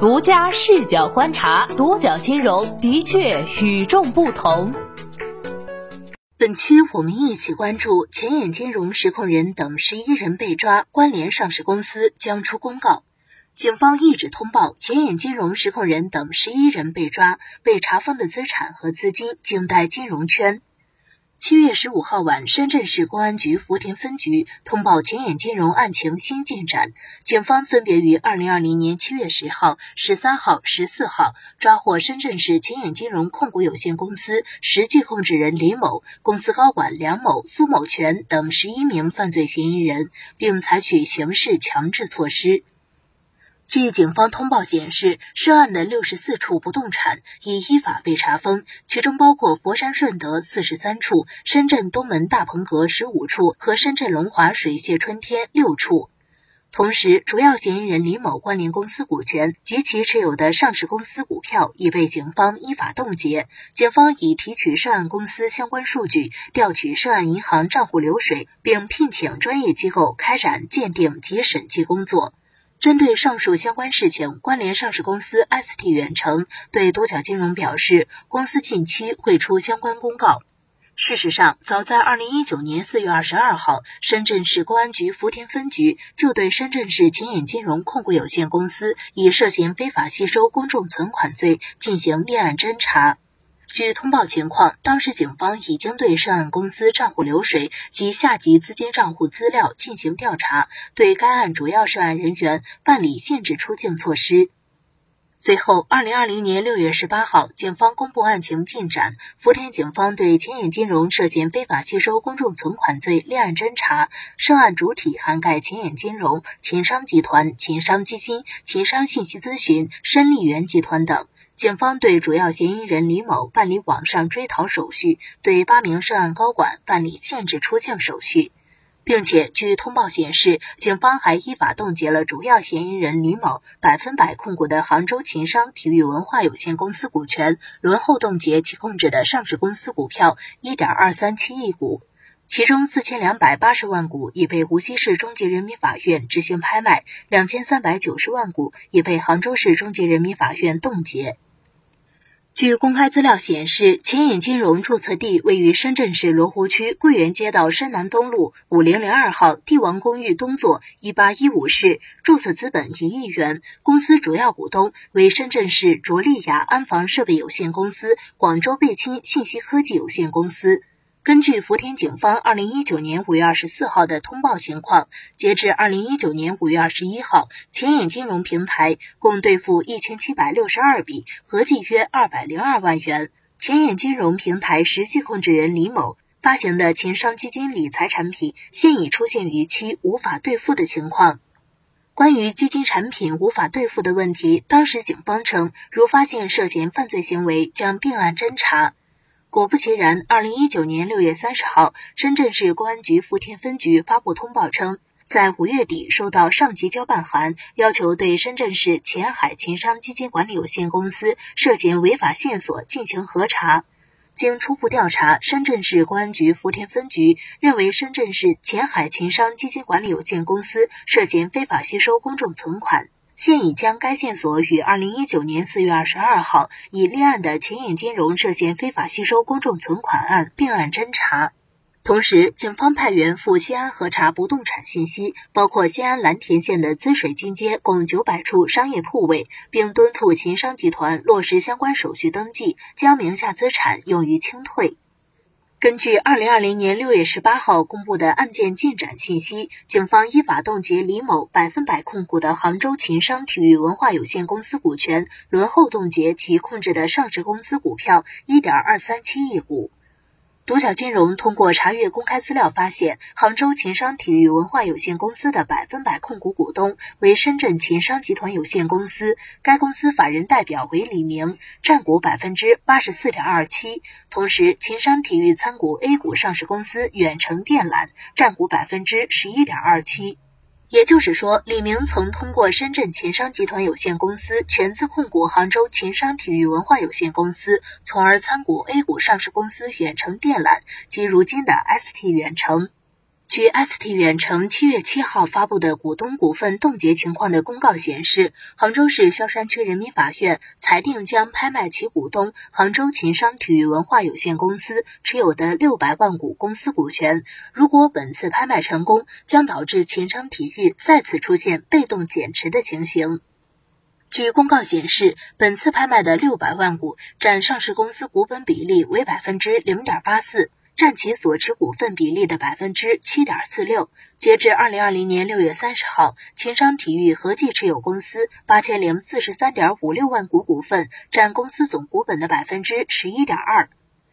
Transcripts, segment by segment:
独家视角观察，独角金融的确与众不同。本期我们一起关注前沿金融实控人等十一人被抓，关联上市公司将出公告。警方一纸通报，前沿金融实控人等十一人被抓，被查封的资产和资金静待金融圈。七月十五号晚，深圳市公安局福田分局通报前沿金融案情新进展。警方分别于二零二零年七月十号、十三号、十四号抓获深圳市前沿金融控股有限公司实际控制人李某、公司高管梁某、苏某全等十一名犯罪嫌疑人，并采取刑事强制措施。据警方通报显示，涉案的六十四处不动产已依法被查封，其中包括佛山顺德四十三处、深圳东门大鹏阁十五处和深圳龙华水榭春天六处。同时，主要嫌疑人李某关联公司股权及其持有的上市公司股票已被警方依法冻结。警方已提取涉案公司相关数据，调取涉案银行账户流水，并聘请专业机构开展鉴定及审计工作。针对上述相关事情，关联上市公司 ST 远程对独角金融表示，公司近期会出相关公告。事实上，早在二零一九年四月二十二号，深圳市公安局福田分局就对深圳市前沿金融控股有限公司以涉嫌非法吸收公众存款罪进行立案侦查。据通报情况，当时警方已经对涉案公司账户流水及下级资金账户资料进行调查，对该案主要涉案人员办理限制出境措施。随后，二零二零年六月十八号，警方公布案情进展，福田警方对前眼金融涉嫌非法吸收公众存款罪立案侦查，涉案主体涵盖前眼金融、秦商集团、秦商基金、秦商信息咨询、申利源集团等。警方对主要嫌疑人李某办理网上追逃手续，对八名涉案高管办理限制出境手续，并且据通报显示，警方还依法冻结了主要嫌疑人李某百分百控股的杭州秦商体育文化有限公司股权，轮后冻结其控制的上市公司股票一点二三七亿股，其中四千两百八十万股已被无锡市中级人民法院执行拍卖，两千三百九十万股已被杭州市中级人民法院冻结。据公开资料显示，前沿金融注册地位于深圳市罗湖区桂园街道深南东路五零零二号帝王公寓东座一八一五室，注册资本一亿元，公司主要股东为深圳市卓丽雅安防设备有限公司、广州贝清信息科技有限公司。根据福田警方二零一九年五月二十四号的通报情况，截至二零一九年五月二十一号，前沿金融平台共兑付一千七百六十二笔，合计约二百零二万元。前沿金融平台实际控制人李某发行的秦商基金理财产品，现已出现逾期无法兑付的情况。关于基金产品无法兑付的问题，当时警方称，如发现涉嫌犯罪行为，将并案侦查。果不其然，二零一九年六月三十号，深圳市公安局福田分局发布通报称，在五月底收到上级交办函，要求对深圳市前海秦商基金管理有限公司涉嫌违法线索进行核查。经初步调查，深圳市公安局福田分局认为，深圳市前海秦商基金管理有限公司涉嫌非法吸收公众存款。现已将该线索与二零一九年四月二十二号已立案的前影金融涉嫌非法吸收公众存款案并案侦查。同时，警方派员赴西安核查不动产信息，包括西安蓝田县的滋水金街共九百处商业铺位，并敦促秦商集团落实相关手续登记，将名下资产用于清退。根据二零二零年六月十八号公布的案件进展信息，警方依法冻结李某百分百控股的杭州秦商体育文化有限公司股权，轮候冻结其控制的上市公司股票一点二三七亿股。独角金融通过查阅公开资料发现，杭州秦商体育文化有限公司的百分百控股股东为深圳秦商集团有限公司，该公司法人代表为李明，占股百分之八十四点二七。同时，秦商体育参股 A 股上市公司远程电缆占股百分之十一点二七。也就是说，李明曾通过深圳秦商集团有限公司全资控股杭州秦商体育文化有限公司，从而参股 A 股上市公司远程电缆及如今的 ST 远程。据 ST 远程七月七号发布的股东股份冻结情况的公告显示，杭州市萧山区人民法院裁定将拍卖其股东杭州秦商体育文化有限公司持有的六百万股公司股权。如果本次拍卖成功，将导致秦商体育再次出现被动减持的情形。据公告显示，本次拍卖的六百万股占上市公司股本比例为百分之零点八四。占其所持股份比例的百分之七点四六。截至二零二零年六月三十号，秦商体育合计持有公司八千零四十三点五六万股股份，占公司总股本的百分之十一点二。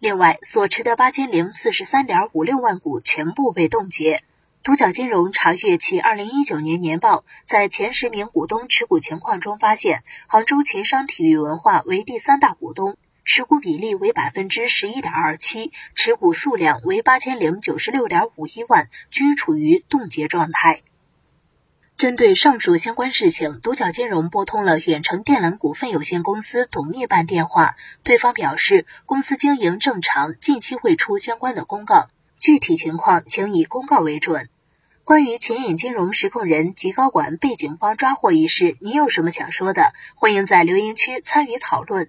另外，所持的八千零四十三点五六万股全部被冻结。独角金融查阅其二零一九年年报，在前十名股东持股情况中发现，杭州秦商体育文化为第三大股东。持股比例为百分之十一点二七，持股数量为八千零九十六点五一万，均处于冻结状态。针对上述相关事情，独角金融拨通了远程电缆股份有限公司董秘办电话，对方表示公司经营正常，近期会出相关的公告，具体情况请以公告为准。关于前沿金融实控人及高管被警方抓获一事，你有什么想说的？欢迎在留言区参与讨论。